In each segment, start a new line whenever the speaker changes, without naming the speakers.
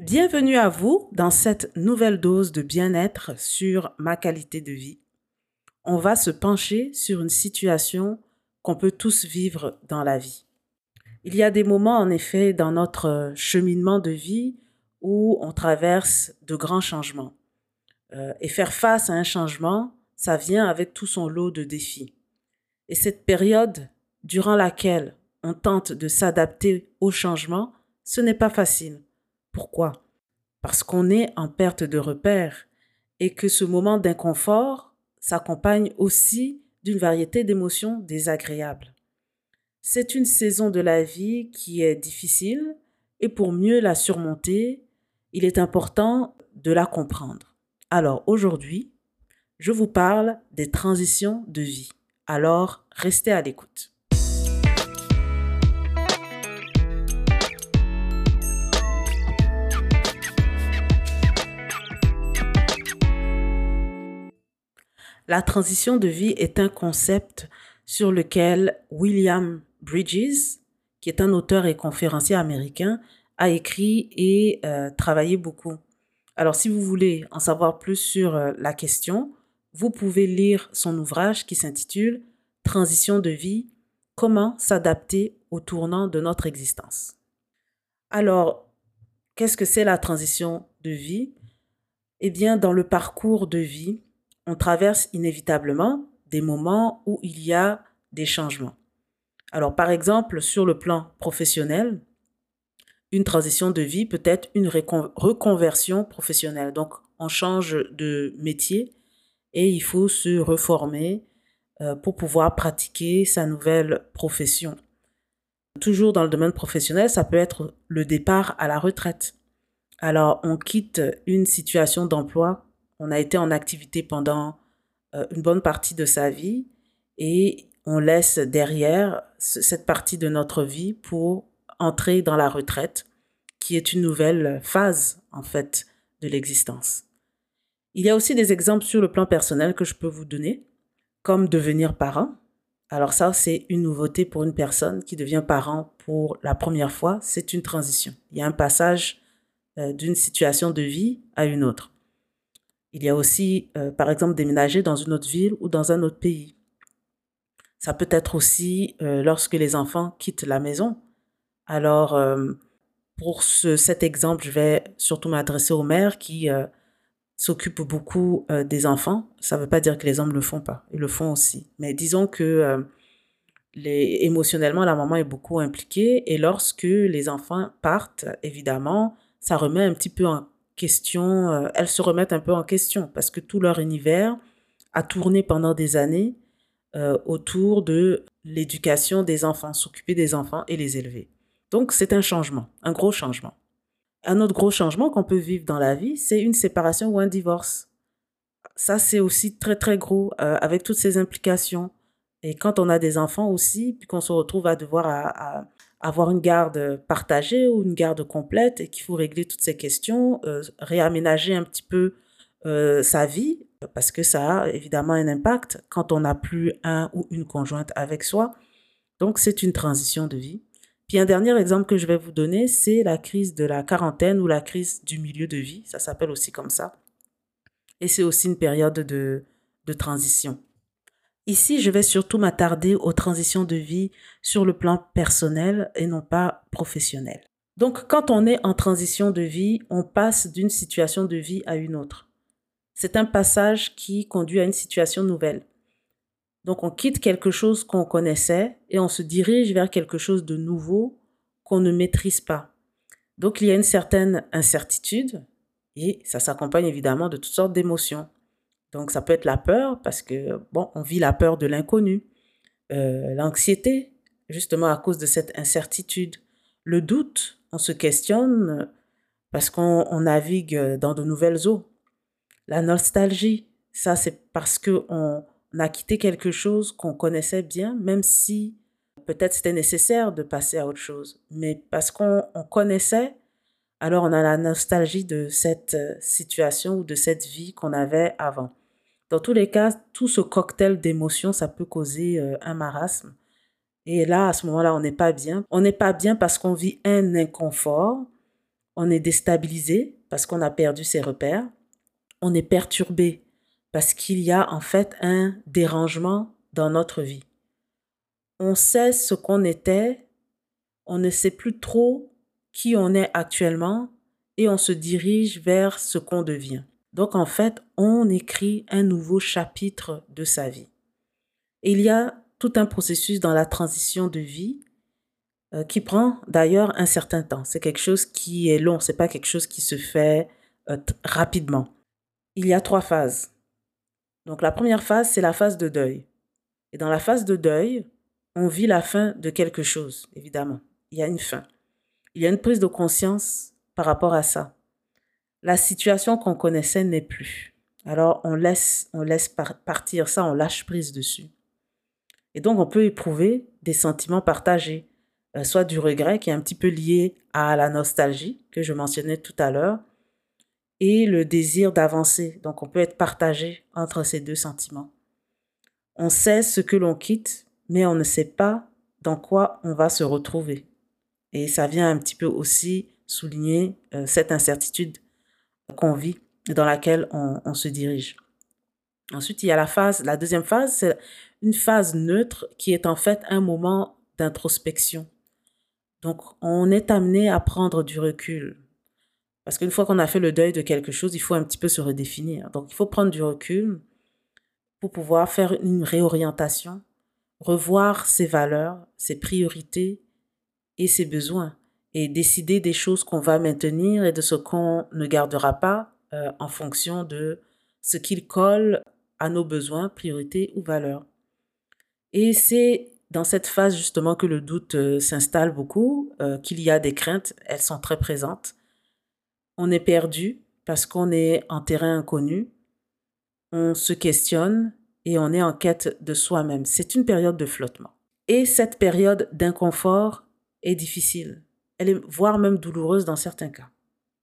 Bienvenue à vous dans cette nouvelle dose de bien-être sur ma qualité de vie. On va se pencher sur une situation qu'on peut tous vivre dans la vie. Il y a des moments, en effet, dans notre cheminement de vie où on traverse de grands changements. Euh, et faire face à un changement, ça vient avec tout son lot de défis. Et cette période durant laquelle on tente de s'adapter au changement, ce n'est pas facile. Pourquoi? Parce qu'on est en perte de repère et que ce moment d'inconfort s'accompagne aussi d'une variété d'émotions désagréables. C'est une saison de la vie qui est difficile et pour mieux la surmonter, il est important de la comprendre. Alors aujourd'hui, je vous parle des transitions de vie. Alors restez à l'écoute. La transition de vie est un concept sur lequel William Bridges, qui est un auteur et conférencier américain, a écrit et euh, travaillé beaucoup. Alors si vous voulez en savoir plus sur euh, la question, vous pouvez lire son ouvrage qui s'intitule Transition de vie, comment s'adapter au tournant de notre existence. Alors, qu'est-ce que c'est la transition de vie? Eh bien, dans le parcours de vie, on traverse inévitablement des moments où il y a des changements. Alors, par exemple, sur le plan professionnel, une transition de vie peut être une reconversion professionnelle. Donc, on change de métier et il faut se reformer euh, pour pouvoir pratiquer sa nouvelle profession. Toujours dans le domaine professionnel, ça peut être le départ à la retraite. Alors, on quitte une situation d'emploi, on a été en activité pendant euh, une bonne partie de sa vie et on laisse derrière cette partie de notre vie pour entrer dans la retraite, qui est une nouvelle phase, en fait, de l'existence. Il y a aussi des exemples sur le plan personnel que je peux vous donner, comme devenir parent. Alors ça, c'est une nouveauté pour une personne qui devient parent pour la première fois. C'est une transition. Il y a un passage euh, d'une situation de vie à une autre. Il y a aussi, euh, par exemple, déménager dans une autre ville ou dans un autre pays. Ça peut être aussi euh, lorsque les enfants quittent la maison. Alors, pour cet exemple, je vais surtout m'adresser aux mères qui s'occupent beaucoup euh, des enfants. Ça ne veut pas dire que les hommes ne le font pas. Ils le font aussi. Mais disons que euh, émotionnellement, la maman est beaucoup impliquée. Et lorsque les enfants partent, évidemment, ça remet un petit peu en question. Euh, elles se remettent un peu en question parce que tout leur univers a tourné pendant des années autour de l'éducation des enfants, s'occuper des enfants et les élever. Donc c'est un changement, un gros changement. Un autre gros changement qu'on peut vivre dans la vie, c'est une séparation ou un divorce. Ça, c'est aussi très, très gros euh, avec toutes ces implications. Et quand on a des enfants aussi, puis qu'on se retrouve à devoir avoir une garde partagée ou une garde complète et qu'il faut régler toutes ces questions, euh, réaménager un petit peu euh, sa vie, parce que ça a évidemment un impact quand on n'a plus un ou une conjointe avec soi. Donc, c'est une transition de vie. Puis un dernier exemple que je vais vous donner, c'est la crise de la quarantaine ou la crise du milieu de vie. Ça s'appelle aussi comme ça. Et c'est aussi une période de, de transition. Ici, je vais surtout m'attarder aux transitions de vie sur le plan personnel et non pas professionnel. Donc, quand on est en transition de vie, on passe d'une situation de vie à une autre. C'est un passage qui conduit à une situation nouvelle. Donc on quitte quelque chose qu'on connaissait et on se dirige vers quelque chose de nouveau qu'on ne maîtrise pas. Donc il y a une certaine incertitude et ça s'accompagne évidemment de toutes sortes d'émotions. Donc ça peut être la peur parce que bon, on vit la peur de l'inconnu, euh, l'anxiété justement à cause de cette incertitude, le doute, on se questionne parce qu'on navigue dans de nouvelles eaux, la nostalgie, ça c'est parce que on on a quitté quelque chose qu'on connaissait bien, même si peut-être c'était nécessaire de passer à autre chose. Mais parce qu'on connaissait, alors on a la nostalgie de cette euh, situation ou de cette vie qu'on avait avant. Dans tous les cas, tout ce cocktail d'émotions, ça peut causer euh, un marasme. Et là, à ce moment-là, on n'est pas bien. On n'est pas bien parce qu'on vit un inconfort On est déstabilisé parce qu'on a perdu ses repères. On est perturbé parce qu'il y a en fait un dérangement dans notre vie. On sait ce qu'on était, on ne sait plus trop qui on est actuellement et on se dirige vers ce qu'on devient. Donc en fait, on écrit un nouveau chapitre de sa vie. Il y a tout un processus dans la transition de vie euh, qui prend d'ailleurs un certain temps. C'est quelque chose qui est long, c'est pas quelque chose qui se fait euh, rapidement. Il y a trois phases. Donc la première phase, c'est la phase de deuil. Et dans la phase de deuil, on vit la fin de quelque chose, évidemment. Il y a une fin. Il y a une prise de conscience par rapport à ça. La situation qu'on connaissait n'est plus. Alors on laisse, on laisse partir ça, on lâche prise dessus. Et donc on peut éprouver des sentiments partagés, euh, soit du regret qui est un petit peu lié à la nostalgie que je mentionnais tout à l'heure, et le désir d'avancer. Donc on peut être partagé entre ces deux sentiments. On sait ce que l'on quitte, mais on ne sait pas dans quoi on va se retrouver. Et ça vient un petit peu aussi souligner euh, cette incertitude qu'on vit et dans laquelle on, se dirige. Ensuite, il y a la phase, la deuxième phase, c'est une phase neutre qui est en fait un moment d'introspection. Donc, on est amené à prendre du recul. Parce qu'une fois qu'on a fait le deuil de quelque chose, il faut un petit peu se redéfinir. Donc, il faut prendre du recul pour pouvoir faire une réorientation, revoir ses valeurs, ses priorités et ses besoins et décider des choses qu'on va maintenir et de ce qu'on ne gardera pas euh, en fonction de ce qu'il colle à nos besoins, priorités ou valeurs. Et c'est dans cette phase justement que le doute euh, s'installe beaucoup, euh, qu'il y a des craintes, elles sont très présentes. On est perdu parce qu'on est en terrain inconnu, on se questionne et on est en quête de soi-même. C'est une période de flottement. Et cette période d'inconfort est difficile elle est voire même douloureuse dans certains cas.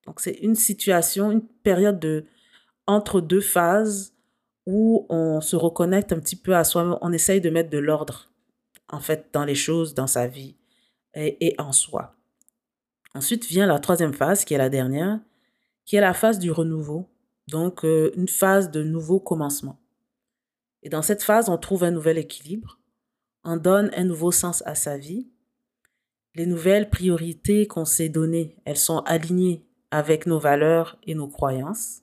Donc c'est une situation, une période de entre deux phases où on se reconnecte un petit peu à soi, on essaye de mettre de l'ordre en fait dans les choses, dans sa vie et, en soi. Ensuite vient la troisième phase qui est la dernière, qui est la phase du renouveau, donc euh, une phase de nouveau commencement. Et dans cette phase, on trouve un nouvel équilibre, on donne un nouveau sens à sa vie les nouvelles priorités qu'on s'est données, elles sont alignées avec nos valeurs et nos croyances.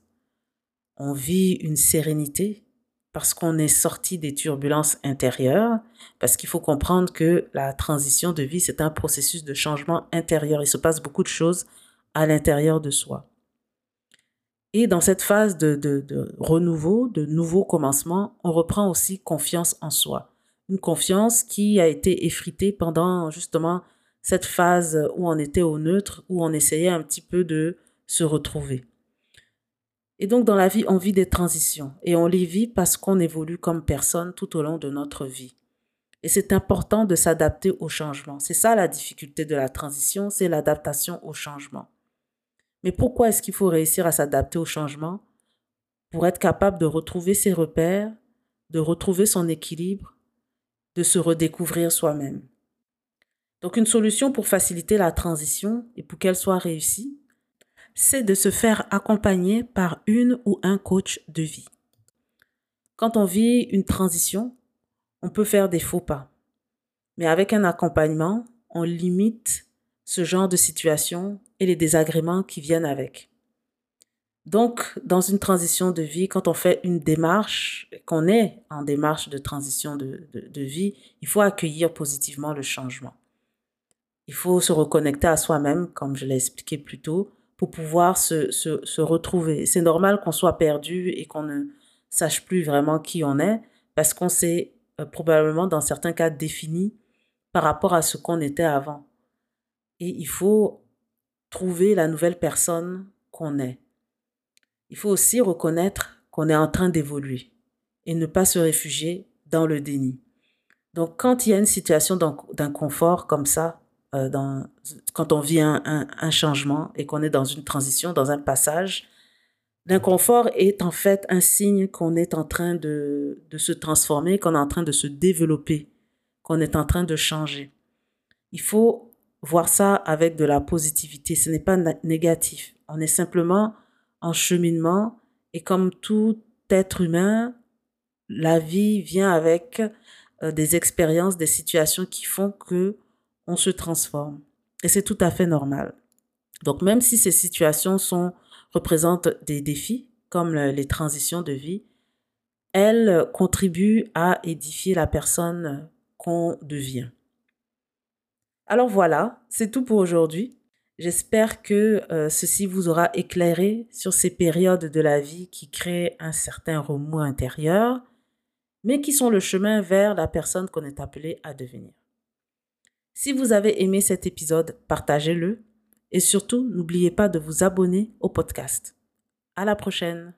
On vit une sérénité parce qu'on est sorti des turbulences intérieures, parce qu'il faut comprendre que la transition de vie, c'est un processus de changement intérieur. Il se passe beaucoup de choses à l'intérieur de soi. Et dans cette phase de, de, renouveau, de nouveau commencement, on reprend aussi confiance en soi. Une confiance qui a été effritée pendant justement cette phase où on était au neutre, où on essayait un petit peu de se retrouver. Et donc dans la vie, on vit des transitions et on les vit parce qu'on évolue comme personne tout au long de notre vie. Et c'est important de s'adapter au changement. C'est ça la difficulté de la transition, c'est l'adaptation au changement. Mais pourquoi est-ce qu'il faut réussir à s'adapter au changement Pour être capable de retrouver ses repères, de retrouver son équilibre, de se redécouvrir soi-même? Donc une solution pour faciliter la transition et pour qu'elle soit réussie, c'est de se faire accompagner par une ou un coach de vie. Quand on vit une transition, on peut faire des faux pas. Mais avec un accompagnement, on limite ce genre de situation et les désagréments qui viennent avec. Donc, dans une transition de vie, quand on fait une démarche, qu'on est en démarche de transition de, de vie, il faut accueillir positivement le changement. Il faut se reconnecter à soi-même, comme je l'ai expliqué plus tôt, pour pouvoir se, se, se retrouver. C'est normal qu'on soit perdu et qu'on ne sache plus vraiment qui on est, parce qu'on s'est euh, probablement, dans certains cas, défini par rapport à ce qu'on était avant. Et il faut trouver la nouvelle personne qu'on est. Il faut aussi reconnaître qu'on est en train d'évoluer et ne pas se réfugier dans le déni. Donc, quand il y a une situation d'inconfort comme ça, euh, dans, quand on vit un, un, changement et qu'on est dans une transition, dans un passage, l'inconfort est en fait un signe qu'on est en train de, de se transformer, qu'on est en train de se développer, qu'on est en train de changer. Il faut voir ça avec de la positivité. Ce n'est pas négatif. On est simplement en cheminement et comme tout être humain, la vie vient avec euh, des expériences, des situations qui font que on se transforme. Et c'est tout à fait normal. Donc même si ces situations sont représentent des défis comme les transitions de vie, elles contribuent à édifier la personne qu'on devient. Alors voilà, c'est tout pour aujourd'hui. J'espère que euh, ceci vous aura éclairé sur ces périodes de la vie qui créent un certain remous intérieur, mais qui sont le chemin vers la personne qu'on est appelé à devenir. Si vous avez aimé cet épisode, partagez-le et surtout n'oubliez pas de vous abonner au podcast. À la prochaine!